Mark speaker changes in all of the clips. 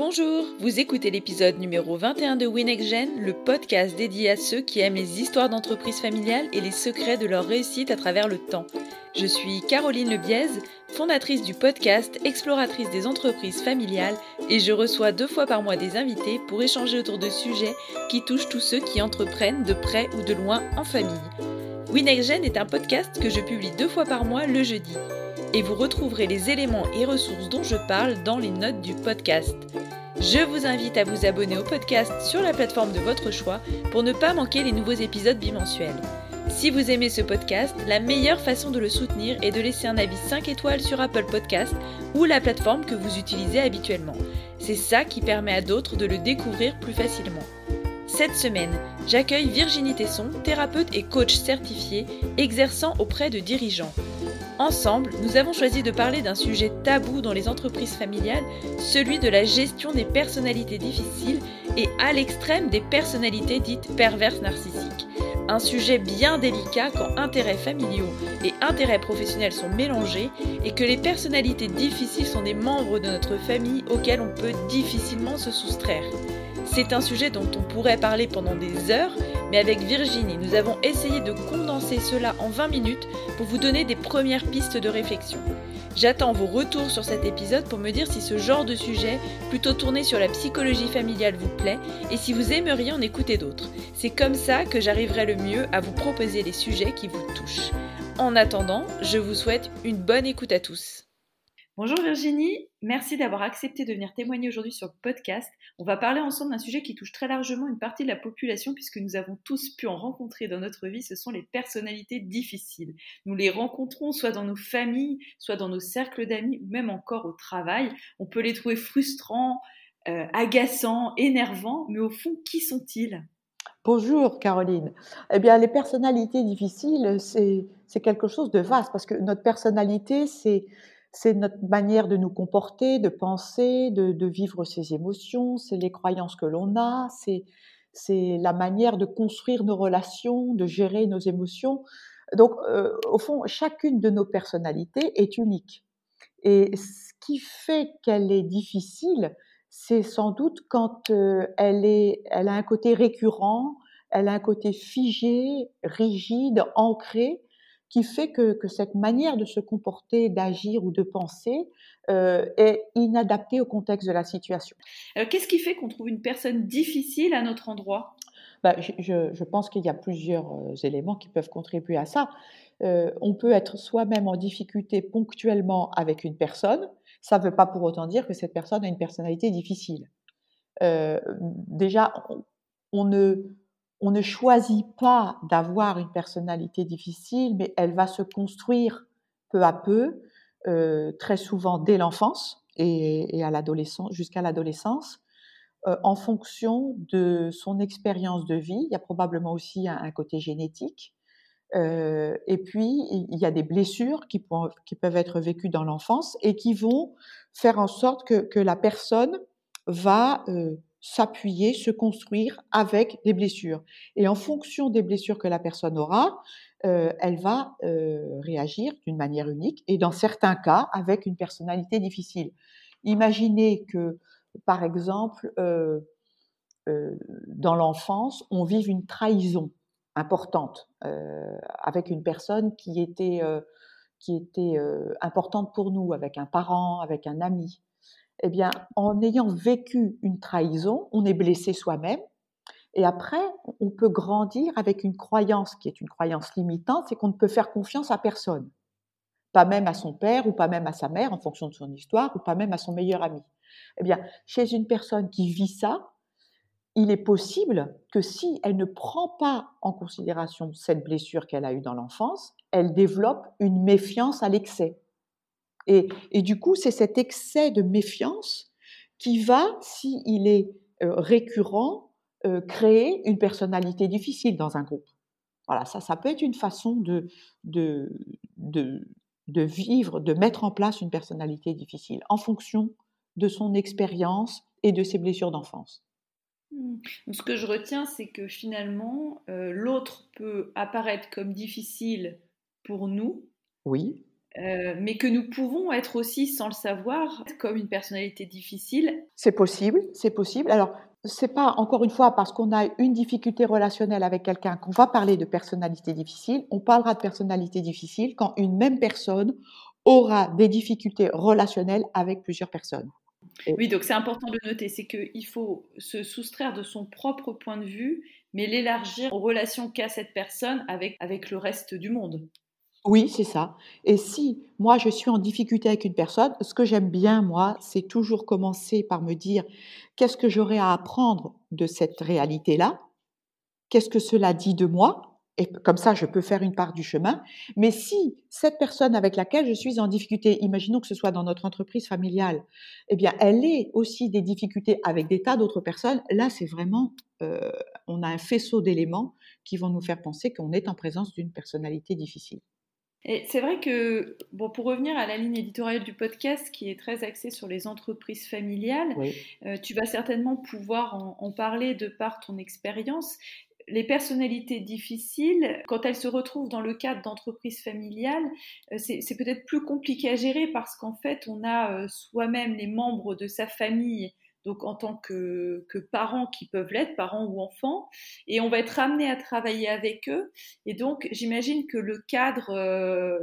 Speaker 1: Bonjour, vous écoutez l'épisode numéro 21 de WinExGen, le podcast dédié à ceux qui aiment les histoires d'entreprises familiales et les secrets de leur réussite à travers le temps. Je suis Caroline Lebiez, fondatrice du podcast Exploratrice des entreprises familiales et je reçois deux fois par mois des invités pour échanger autour de sujets qui touchent tous ceux qui entreprennent de près ou de loin en famille. WinExGen est un podcast que je publie deux fois par mois le jeudi et vous retrouverez les éléments et ressources dont je parle dans les notes du podcast. Je vous invite à vous abonner au podcast sur la plateforme de votre choix pour ne pas manquer les nouveaux épisodes bimensuels. Si vous aimez ce podcast, la meilleure façon de le soutenir est de laisser un avis 5 étoiles sur Apple Podcast ou la plateforme que vous utilisez habituellement. C'est ça qui permet à d'autres de le découvrir plus facilement. Cette semaine, j'accueille Virginie Tesson, thérapeute et coach certifiée, exerçant auprès de dirigeants. Ensemble, nous avons choisi de parler d'un sujet tabou dans les entreprises familiales, celui de la gestion des personnalités difficiles et à l'extrême des personnalités dites perverses narcissiques. Un sujet bien délicat quand intérêts familiaux et intérêts professionnels sont mélangés et que les personnalités difficiles sont des membres de notre famille auxquels on peut difficilement se soustraire. C'est un sujet dont on pourrait parler pendant des heures, mais avec Virginie, nous avons essayé de condenser cela en 20 minutes pour vous donner des premières pistes de réflexion. J'attends vos retours sur cet épisode pour me dire si ce genre de sujet, plutôt tourné sur la psychologie familiale, vous plaît et si vous aimeriez en écouter d'autres. C'est comme ça que j'arriverai le mieux à vous proposer les sujets qui vous touchent. En attendant, je vous souhaite une bonne écoute à tous. Bonjour Virginie, merci d'avoir accepté de venir témoigner aujourd'hui sur le podcast. On va parler ensemble d'un sujet qui touche très largement une partie de la population puisque nous avons tous pu en rencontrer dans notre vie, ce sont les personnalités difficiles. Nous les rencontrons soit dans nos familles, soit dans nos cercles d'amis ou même encore au travail. On peut les trouver frustrants, euh, agaçants, énervants, mais au fond, qui sont-ils?
Speaker 2: Bonjour Caroline. Eh bien, les personnalités difficiles, c'est quelque chose de vaste parce que notre personnalité, c'est c'est notre manière de nous comporter, de penser, de, vivre ses émotions, c'est les croyances que l'on a, c'est, c'est la manière de construire nos relations, de gérer nos émotions. Donc, euh, au fond, chacune de nos personnalités est unique. Et ce qui fait qu'elle est difficile, c'est sans doute quand euh, elle, est, elle a un côté récurrent, elle a un côté figé, rigide, ancré, qui fait que, cette manière de se comporter, d'agir ou de penser euh, est inadaptée au contexte de la situation.
Speaker 1: Alors, qu'est-ce qui fait qu'on trouve une personne difficile à notre endroit?
Speaker 2: Bah, je, pense qu'il y a plusieurs euh, éléments qui peuvent contribuer à ça. Euh, on peut être soi-même en difficulté ponctuellement avec une personne. Ça ne veut pas pour autant dire que cette personne a une personnalité difficile. déjà, on ne on ne choisit pas d'avoir une personnalité difficile, mais elle va se construire peu à peu, euh, très souvent dès l'enfance et, à l'adolescence, jusqu'à l'adolescence, euh, en fonction de son expérience de vie. Il y a probablement aussi un, côté génétique. Euh, et puis, il y a des blessures qui, peuvent être vécues dans l'enfance et qui vont faire en sorte que, la personne va s'appuyer, se construire avec des blessures. Et en fonction des blessures que la personne aura, euh, elle va euh, réagir d'une manière unique et dans certains cas avec une personnalité difficile. Imaginez que, par exemple, euh, dans l'enfance, on vive une trahison importante avec une personne qui était, qui était importante pour nous, avec un parent, avec un ami eh bien, en ayant vécu une trahison, on est blessé soi-même. Et après, on peut grandir avec une croyance qui est une croyance limitante, c'est qu'on ne peut faire confiance à personne. Pas même à son père ou pas même à sa mère en fonction de son histoire ou pas même à son meilleur ami. Eh bien, chez une personne qui vit ça, il est possible que si elle ne prend pas en considération cette blessure qu'elle a eue dans l'enfance, elle développe une méfiance à l'excès. Et, du coup, c'est cet excès de méfiance qui va, s'il est euh, récurrent, euh, créer une personnalité difficile dans un groupe. Voilà, ça, ça peut être une façon de, de, de, vivre, de mettre en place une personnalité difficile en fonction de son expérience et de ses blessures d'enfance.
Speaker 1: Mmh. Ce que je retiens, c'est que finalement, euh, l'autre peut apparaître comme difficile pour nous.
Speaker 2: Oui
Speaker 1: euh, mais que nous pouvons être aussi, sans le savoir, comme une personnalité difficile.
Speaker 2: C'est possible, c'est possible. Alors, c'est pas encore une fois parce qu'on a une difficulté relationnelle avec quelqu'un qu'on va parler de personnalité difficile. On parlera de personnalité difficile quand une même personne aura des difficultés relationnelles avec plusieurs personnes.
Speaker 1: Oui, donc c'est important de noter, c'est qu'il faut se soustraire de son propre point de vue, mais l'élargir aux relations qu'a cette personne avec, avec le reste du monde.
Speaker 2: Oui, c'est ça. Et si moi je suis en difficulté avec une personne, ce que j'aime bien, moi, c'est toujours commencer par me dire qu'est-ce que j'aurais à apprendre de cette réalité-là? Qu'est-ce que cela dit de moi? Et comme ça, je peux faire une part du chemin. Mais si cette personne avec laquelle je suis en difficulté, imaginons que ce soit dans notre entreprise familiale, eh bien, elle est aussi des difficultés avec des tas d'autres personnes, là, c'est vraiment, euh, on a un faisceau d'éléments qui vont nous faire penser qu'on est en présence d'une personnalité difficile.
Speaker 1: Et c'est vrai que, bon, pour revenir à la ligne éditoriale du podcast qui est très axée sur les entreprises familiales, euh, tu vas certainement pouvoir en, en, parler de par ton expérience. Les personnalités difficiles, quand elles se retrouvent dans le cadre d'entreprises familiales, euh, c'est peut-être plus compliqué à gérer parce qu'en fait, on a euh, soi-même les membres de sa famille, donc en tant que, parents qui peuvent l'être, parents ou enfants, et on va être amené à travailler avec eux. Et donc, j'imagine que le cadre, euh,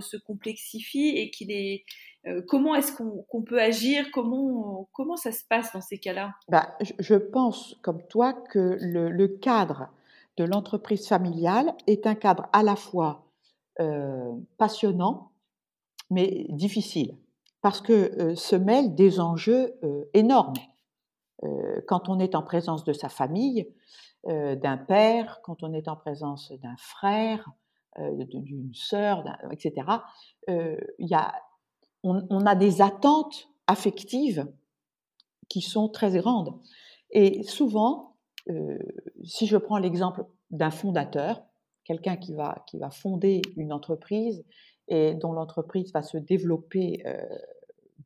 Speaker 1: se complexifie et qu'il est euh, comment est-ce qu'on peut agir? Comment, comment ça se passe dans ces cas-là?
Speaker 2: Bah, Je pense, comme toi, que le, cadre de l'entreprise familiale est un cadre à la fois euh, passionnant, mais difficile, parce que euh, se mêlent des enjeux énormes. quand on est en présence de sa famille, d'un père, quand on est en présence d'un frère, d'une sœur, etc., il y a on, a des attentes affectives qui sont très grandes. Et souvent, euh, si je prends l'exemple d'un fondateur, quelqu'un qui va, qui va fonder une entreprise et dont l'entreprise va se développer euh,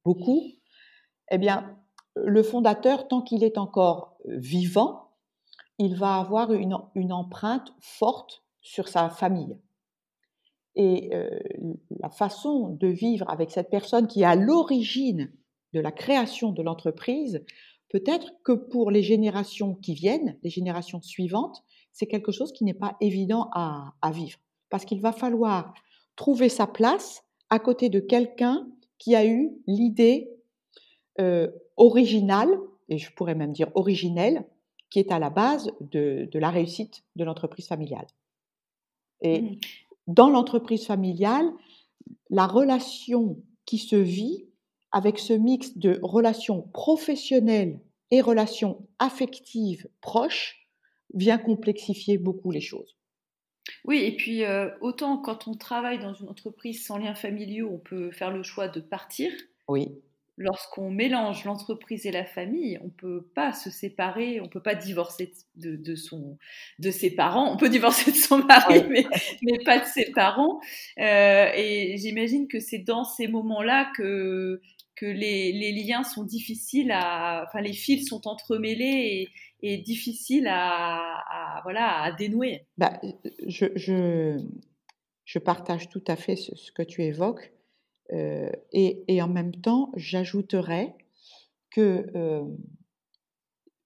Speaker 2: beaucoup, eh bien, le fondateur, tant qu'il est encore vivant, il va avoir une empreinte forte sur sa famille. Et la façon de vivre avec cette personne qui est à l'origine de la création de l'entreprise, peut-être que pour les générations qui viennent, les générations suivantes, c'est quelque chose qui n'est pas évident à, vivre. Parce qu'il va falloir trouver sa place à côté de quelqu'un qui a eu l'idée originale, et je pourrais même dire originelle, qui est à la base de, la réussite de l'entreprise familiale. Et mmh dans l'entreprise familiale, la relation qui se vit avec ce mix de relations professionnelles et relations affectives proches vient complexifier beaucoup les choses.
Speaker 1: Oui, et puis euh, autant quand on travaille dans une entreprise sans liens familiaux, on peut faire le choix de partir.
Speaker 2: Oui
Speaker 1: lorsqu'on mélange l'entreprise et la famille, on ne peut pas se séparer, on ne peut pas divorcer de, son, de ses parents. On peut divorcer de son mari, mais, mais, pas de ses parents. Euh, et j'imagine que c'est dans ces moments-là que, que les, les, liens sont difficiles à, enfin les fils sont entremêlés et, et difficiles à, voilà à dénouer.
Speaker 2: Bah, je, je, partage tout à fait ce que tu évoques. Euh, et, en même temps, j'ajouterais que euh,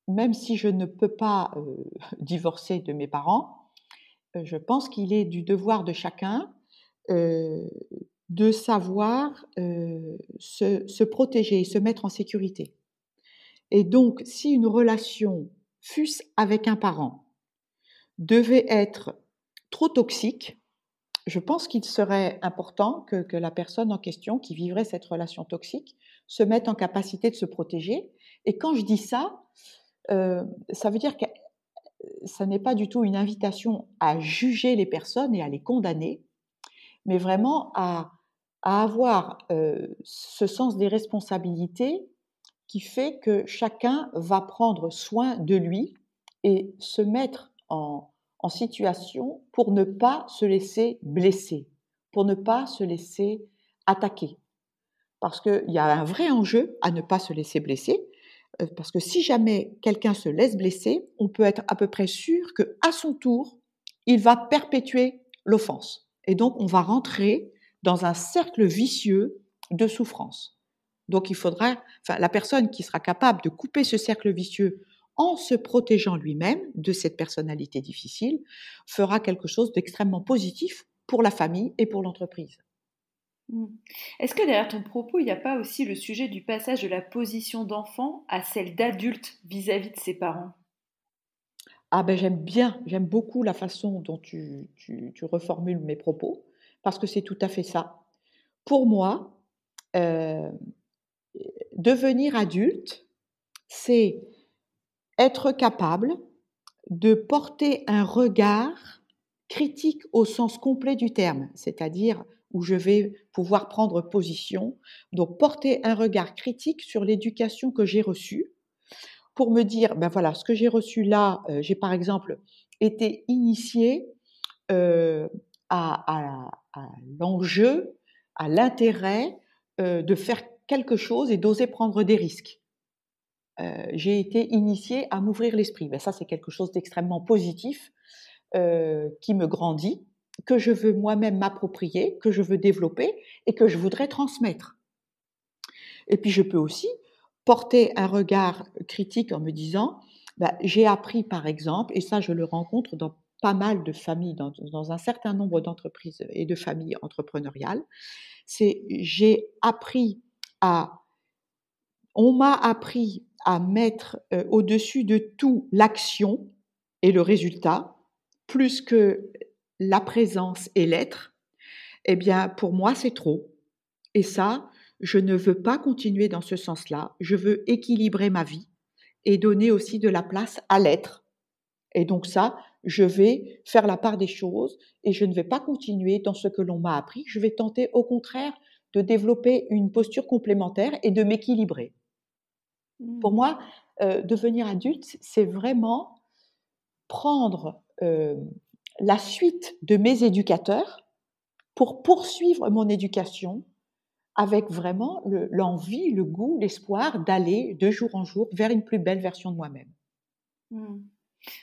Speaker 2: même si je ne peux pas euh, divorcer de mes parents, je pense qu'il est du devoir de chacun de savoir se, se, protéger, se mettre en sécurité. Et donc, si une relation, fût-ce avec un parent, devait être trop toxique, je pense qu'il serait important que, la personne en question qui vivrait cette relation toxique se mette en capacité de se protéger. Et quand je dis ça, euh, ça veut dire que ça n'est pas du tout une invitation à juger les personnes et à les condamner, mais vraiment à, avoir euh, ce sens des responsabilités qui fait que chacun va prendre soin de lui et se mettre en, situation pour ne pas se laisser blesser, pour ne pas se laisser attaquer. Parce qu'il y a un vrai enjeu à ne pas se laisser blesser, euh, parce que si jamais quelqu'un se laisse blesser, on peut être à peu près sûr que à son tour, il va perpétuer l'offense. Et donc, on va rentrer dans un cercle vicieux de souffrance. Donc il faudra, enfin, la personne qui sera capable de couper ce cercle vicieux en se protégeant lui-même de cette personnalité difficile, fera quelque chose d'extrêmement positif pour la famille et pour l'entreprise.
Speaker 1: Mmh. Est-ce que derrière ton propos, il n'y a pas aussi le sujet du passage de la position d'enfant à celle d'adulte vis-à-vis de ses parents?
Speaker 2: Ah ben j'aime bien, j'aime beaucoup la façon dont tu, reformules mes propos, parce que c'est tout à fait ça. Pour moi, euh, devenir adulte, c'est être capable de porter un regard critique au sens complet du terme, c'est-à-dire où je vais pouvoir prendre position, donc porter un regard critique sur l'éducation que j'ai reçue pour me dire, ben voilà, ce que j'ai reçu là, euh, j'ai par exemple été initié euh, à, l'enjeu, à l'intérêt euh, de faire quelque chose et d'oser prendre des risques. j'ai été initié à m'ouvrir l'esprit. Ben ça, c'est quelque chose d'extrêmement positif qui me grandit que je veux moi-même m'approprier, que je veux développer et que je voudrais transmettre. Et puis je peux aussi porter un regard critique en me disant, bah, j'ai appris par exemple, et ça je le rencontre dans pas mal de familles, dans un certain nombre d'entreprises et de familles entrepreneuriales, c'est j'ai appris on m'a appris à mettre euh, au-dessus de tout l'action et le résultat, plus que la présence et l'être, eh bien, pour moi, c'est trop. Et ça, je ne veux pas continuer dans ce sens-là. Je veux équilibrer ma vie et donner aussi de la place à l'être. Et donc ça, je vais faire la part des choses et je ne vais pas continuer dans ce que l'on m'a appris. Je vais tenter au contraire de développer une posture complémentaire et de m'équilibrer. Pour mmh. moi, euh, devenir adulte, c'est vraiment prendre euh, la suite de mes éducateurs pour poursuivre mon éducation avec vraiment l'envie, le, goût, l'espoir d'aller de jour en jour vers une plus belle version de moi-même.
Speaker 1: Mmh.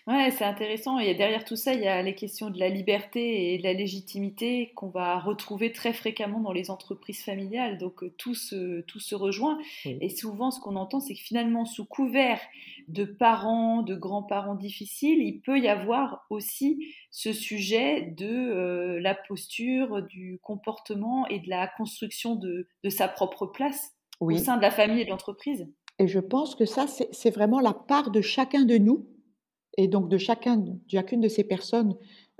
Speaker 1: Ouais, c'est intéressant. Et derrière tout ça, il y a les questions de la liberté et de la légitimité qu'on va retrouver très fréquemment dans les entreprises familiales. Donc euh, tout se, tout se rejoint. Et souvent, ce qu'on entend, c'est que finalement, sous couvert de parents, de grands-parents difficiles, il peut y avoir aussi ce sujet de euh, la posture, du comportement et de la construction de, de sa propre place au sein de la famille et de l'entreprise.
Speaker 2: Et je pense que ça, c'est vraiment la part de chacun de nous et donc de chacun, chacune de ces personnes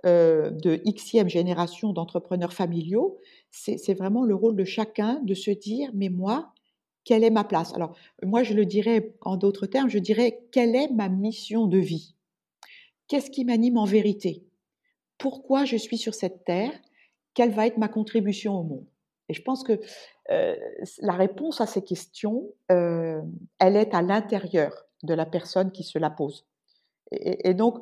Speaker 2: euh, de xème génération d'entrepreneurs familiaux, c'est vraiment le rôle de chacun de se dire, mais moi, quelle est ma place? Alors, moi, je le dirais en d'autres termes, je dirais, quelle est ma mission de vie? Qu'est-ce qui m'anime en vérité? Pourquoi je suis sur cette terre? Quelle va être ma contribution au monde? Et je pense que euh, la réponse à ces questions, euh, elle est à l'intérieur de la personne qui se la pose. Et, donc,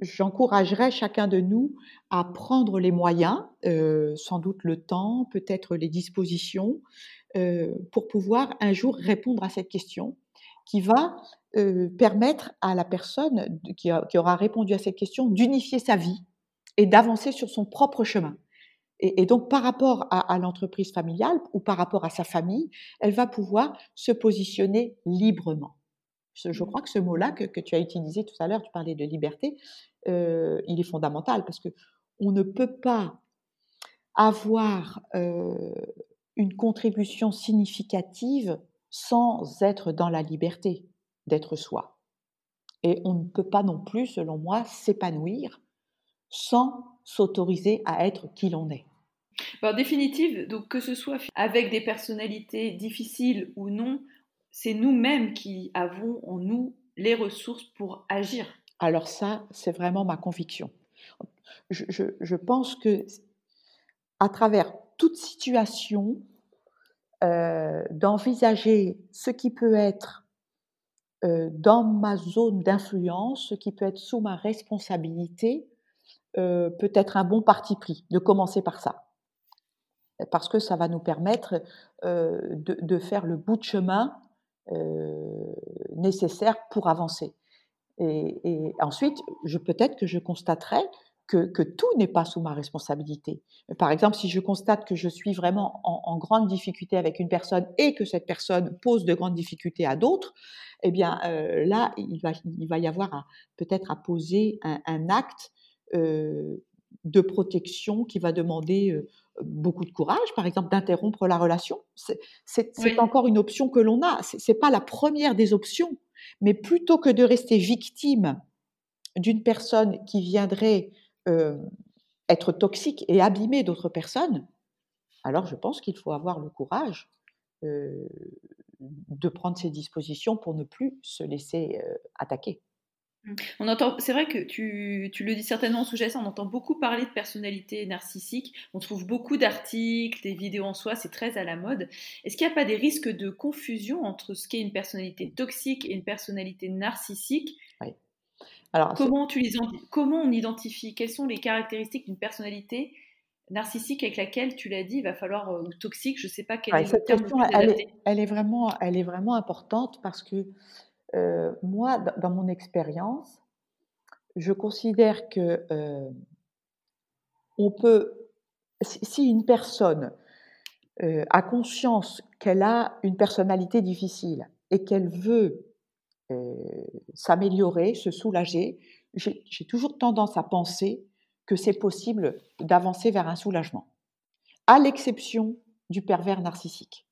Speaker 2: j'encouragerais chacun de nous à prendre les moyens, euh, sans doute le temps, peut-être les dispositions, euh, pour pouvoir un jour répondre à cette question qui va euh, permettre à la personne qui, aura répondu à cette question d'unifier sa vie et d'avancer sur son propre chemin. Et, donc, par rapport à l'entreprise familiale ou par rapport à sa famille, elle va pouvoir se positionner librement. Je, crois que ce mot-là que, tu as utilisé tout à l'heure, tu parlais de liberté, euh, il est fondamental parce que on ne peut pas avoir euh, une contribution significative sans être dans la liberté d'être soi. Et on ne peut pas non plus, selon moi, s'épanouir sans s'autoriser à être qui l'on est.
Speaker 1: En définitive, donc que ce soit avec des personnalités difficiles ou non, c'est nous-mêmes qui avons en nous les ressources pour agir.
Speaker 2: Alors ça, c'est vraiment ma conviction. Je, pense que à travers toute situation, euh, d'envisager ce qui peut être euh, dans ma zone d'influence, ce qui peut être sous ma responsabilité, euh, peut être un bon parti pris, de commencer par ça. Parce que ça va nous permettre de, faire le bout de chemin nécessaires pour avancer. Et, ensuite, je, peut-être que je constaterai que, tout n'est pas sous ma responsabilité. Par exemple, si je constate que je suis vraiment en, grande difficulté avec une personne et que cette personne pose de grandes difficultés à d'autres, eh bien euh, là, il va, il va y avoir peut-être à poser un, acte euh, de protection qui va demander beaucoup de courage, par exemple d'interrompre la relation. C'est encore une option que l'on a. C'est pas la première des options, mais plutôt que de rester victime d'une personne qui viendrait être toxique et abîmer d'autres personnes, alors je pense qu'il faut avoir le courage de prendre ses dispositions pour ne plus se laisser attaquer.
Speaker 1: Mmh. On entend, c'est vrai que tu, tu, le dis certainement en sous-jacent, on entend beaucoup parler de personnalité narcissique, on trouve beaucoup d'articles, des vidéos en soi, c'est très à la mode. Est-ce qu'il n'y a pas des risques de confusion entre ce qu'est une personnalité toxique et une personnalité narcissique? Comment, tu les, comment on identifie? Quelles sont les caractéristiques d'une personnalité narcissique avec laquelle tu l'as dit, il va falloir euh, toxique, je ne sais pas quelle est
Speaker 2: cette question, elle est, vraiment, elle est vraiment importante parce que euh, moi, dans mon expérience, je considère que euh, on peut, si une personne a conscience qu'elle a une personnalité difficile et qu'elle veut s'améliorer, se soulager, j'ai toujours tendance à penser que c'est possible d'avancer vers un soulagement, à l'exception du pervers narcissique.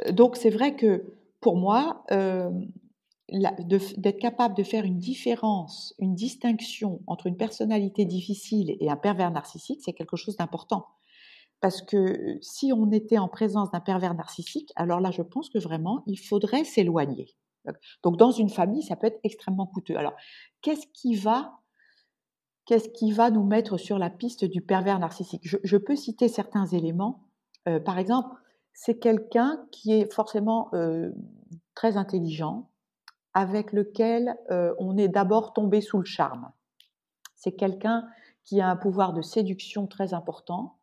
Speaker 2: Euh, donc c'est vrai que pour moi, euh, d'être capable de faire une différence, une distinction entre une personnalité difficile et un pervers narcissique, c'est quelque chose d'important. Parce que si on était en présence d'un pervers narcissique, alors là, je pense que vraiment, il faudrait s'éloigner. Donc dans une famille, ça peut être extrêmement coûteux. Alors, qu'est-ce qui va qu'est-ce qui va nous mettre sur la piste du pervers narcissique? Je, peux citer certains éléments. Euh, par exemple, c'est quelqu'un qui est forcément euh, très intelligent, avec lequel euh, on est d'abord tombé sous le charme. C'est quelqu'un qui a un pouvoir de séduction très important,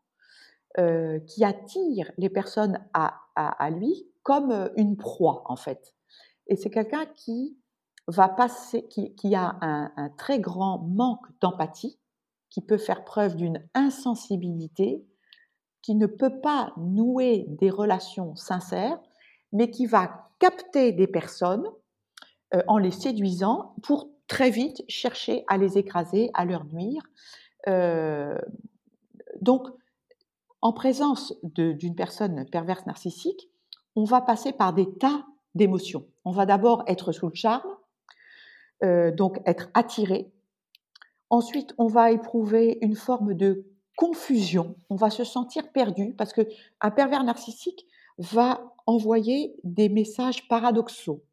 Speaker 2: qui attire les personnes à, à lui comme une proie, en fait. Et c'est quelqu'un qui va passer, qui, a un, très grand manque d'empathie, qui peut faire preuve d'une insensibilité, qui ne peut pas nouer des relations sincères, mais qui va capter des personnes euh, en les séduisant pour très vite chercher à les écraser, à leur nuire. Euh, donc, en présence d'une personne perverse narcissique, on va passer par des tas d'émotions. On va d'abord être sous le charme, euh, donc être attiré. Ensuite, on va éprouver une forme de confusion. On va se sentir perdu parce que un pervers narcissique va envoyer des messages paradoxaux.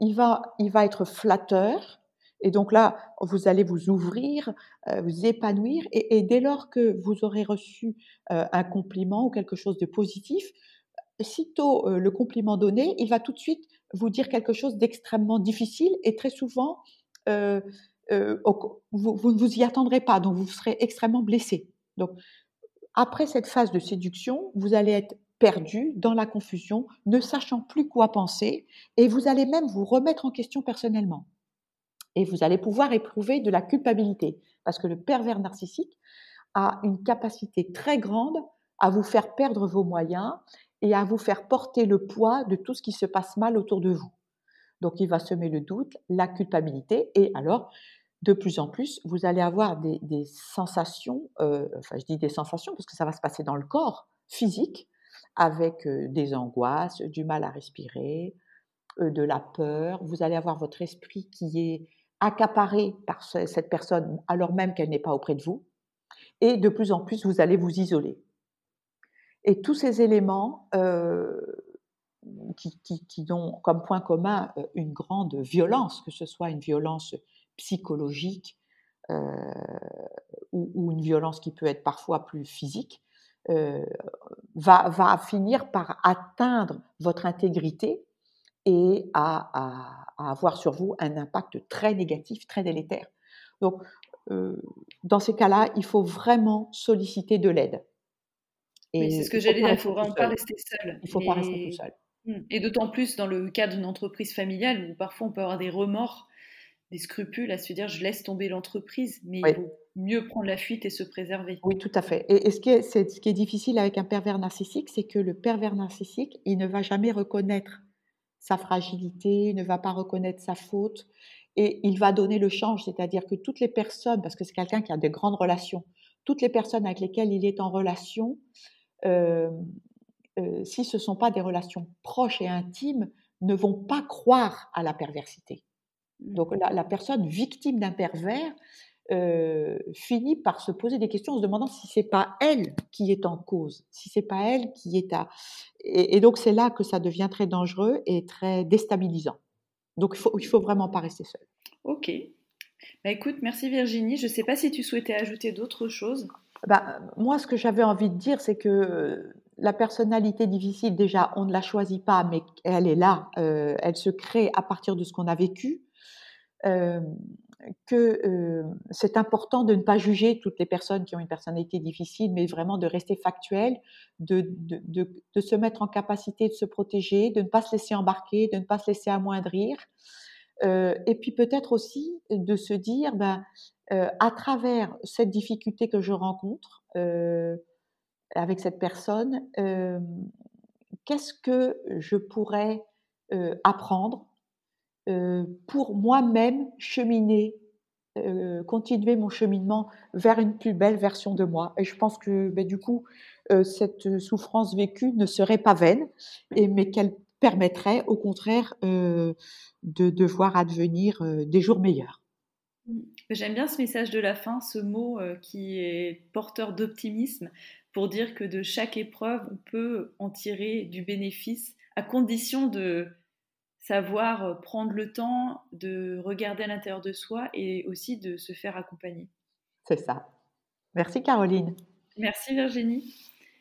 Speaker 2: Il va, il va être flatteur. Et donc là, vous allez vous ouvrir, euh, vous épanouir. Et, dès lors que vous aurez reçu euh, un compliment ou quelque chose de positif, sitôt le compliment donné, il va tout de suite vous dire quelque chose d'extrêmement difficile et très souvent, vous, ne vous y attendrez pas, donc vous serez extrêmement blessé. Donc, après cette phase de séduction, vous allez être perdu dans la confusion, ne sachant plus quoi penser, et vous allez même vous remettre en question personnellement. Et vous allez pouvoir éprouver de la culpabilité, parce que le pervers narcissique a une capacité très grande à vous faire perdre vos moyens et à vous faire porter le poids de tout ce qui se passe mal autour de vous. Donc il va semer le doute, la culpabilité, et alors de plus en plus, vous allez avoir des, sensations, euh, enfin je dis des sensations parce que ça va se passer dans le corps physique, avec des angoisses, du mal à respirer, de la peur. Vous allez avoir votre esprit qui est accaparé par cette personne alors même qu'elle n'est pas auprès de vous. Et de plus en plus, vous allez vous isoler. Et tous ces éléments qui, ont comme point commun une grande violence, que ce soit une violence psychologique ou, une violence qui peut être parfois plus physique, va, va, finir par atteindre votre intégrité et à, à, avoir sur vous un impact très négatif, très délétère. Donc, dans ces cas-là, il faut vraiment solliciter de l'aide
Speaker 1: c'est ce que j'allais dire, il ne faut vraiment pas rester seul.
Speaker 2: Il ne faut pas rester tout seul.
Speaker 1: Mmh. Et d'autant plus dans le cas d'une entreprise familiale où parfois on peut avoir des remords des scrupules à se dire je laisse tomber l'entreprise, mais il vaut mieux prendre la fuite et se préserver.
Speaker 2: Oui, tout à fait. Et, ce, qui est, ce qui est difficile avec un pervers narcissique, c'est que le pervers narcissique, il ne va jamais reconnaître sa fragilité, il ne va pas reconnaître sa faute, et il va donner le change, c'est-à-dire que toutes les personnes, parce que c'est quelqu'un qui a de grandes relations, toutes les personnes avec lesquelles il est en relation, euh, euh, si ce ne sont pas des relations proches et intimes, ne vont pas croire à la perversité. Donc la, personne victime d'un pervers euh, finit par se poser des questions en se demandant si c'est pas elle qui est en cause, si c'est pas elle qui est à. Et, donc c'est là que ça devient très dangereux et très déstabilisant. Donc il faut, il faut vraiment pas rester seul.
Speaker 1: Ok. Bah écoute, merci Virginie. Je ne sais pas si tu souhaitais ajouter d'autres choses.
Speaker 2: Bah, moi, ce que j'avais envie de dire, c'est que la personnalité difficile, déjà, on ne la choisit pas, mais elle est là, euh, elle se crée à partir de ce qu'on a vécu. Euh, que euh, c'est important de ne pas juger toutes les personnes qui ont une personnalité difficile, mais vraiment de rester factuel, de, de, se mettre en capacité de se protéger, de ne pas se laisser embarquer, de ne pas se laisser amoindrir. et puis peut-être aussi de se dire, ben, à travers cette difficulté que je rencontre, avec cette personne, qu'est-ce que je pourrais apprendre pour moi-même cheminer, continuer mon cheminement vers une plus belle version de moi. Et je pense que ben, du coup, cette souffrance vécue ne serait pas vaine, et, mais qu'elle permettrait au contraire de, de voir advenir des jours meilleurs.
Speaker 1: Mmh. J'aime bien ce message de la fin, ce mot qui est porteur d'optimisme pour dire que de chaque épreuve, on peut en tirer du bénéfice, à condition de savoir euh, prendre le temps de regarder à l'intérieur de soi et aussi de se faire accompagner.
Speaker 2: C'est ça. Merci Caroline.
Speaker 1: Merci Virginie.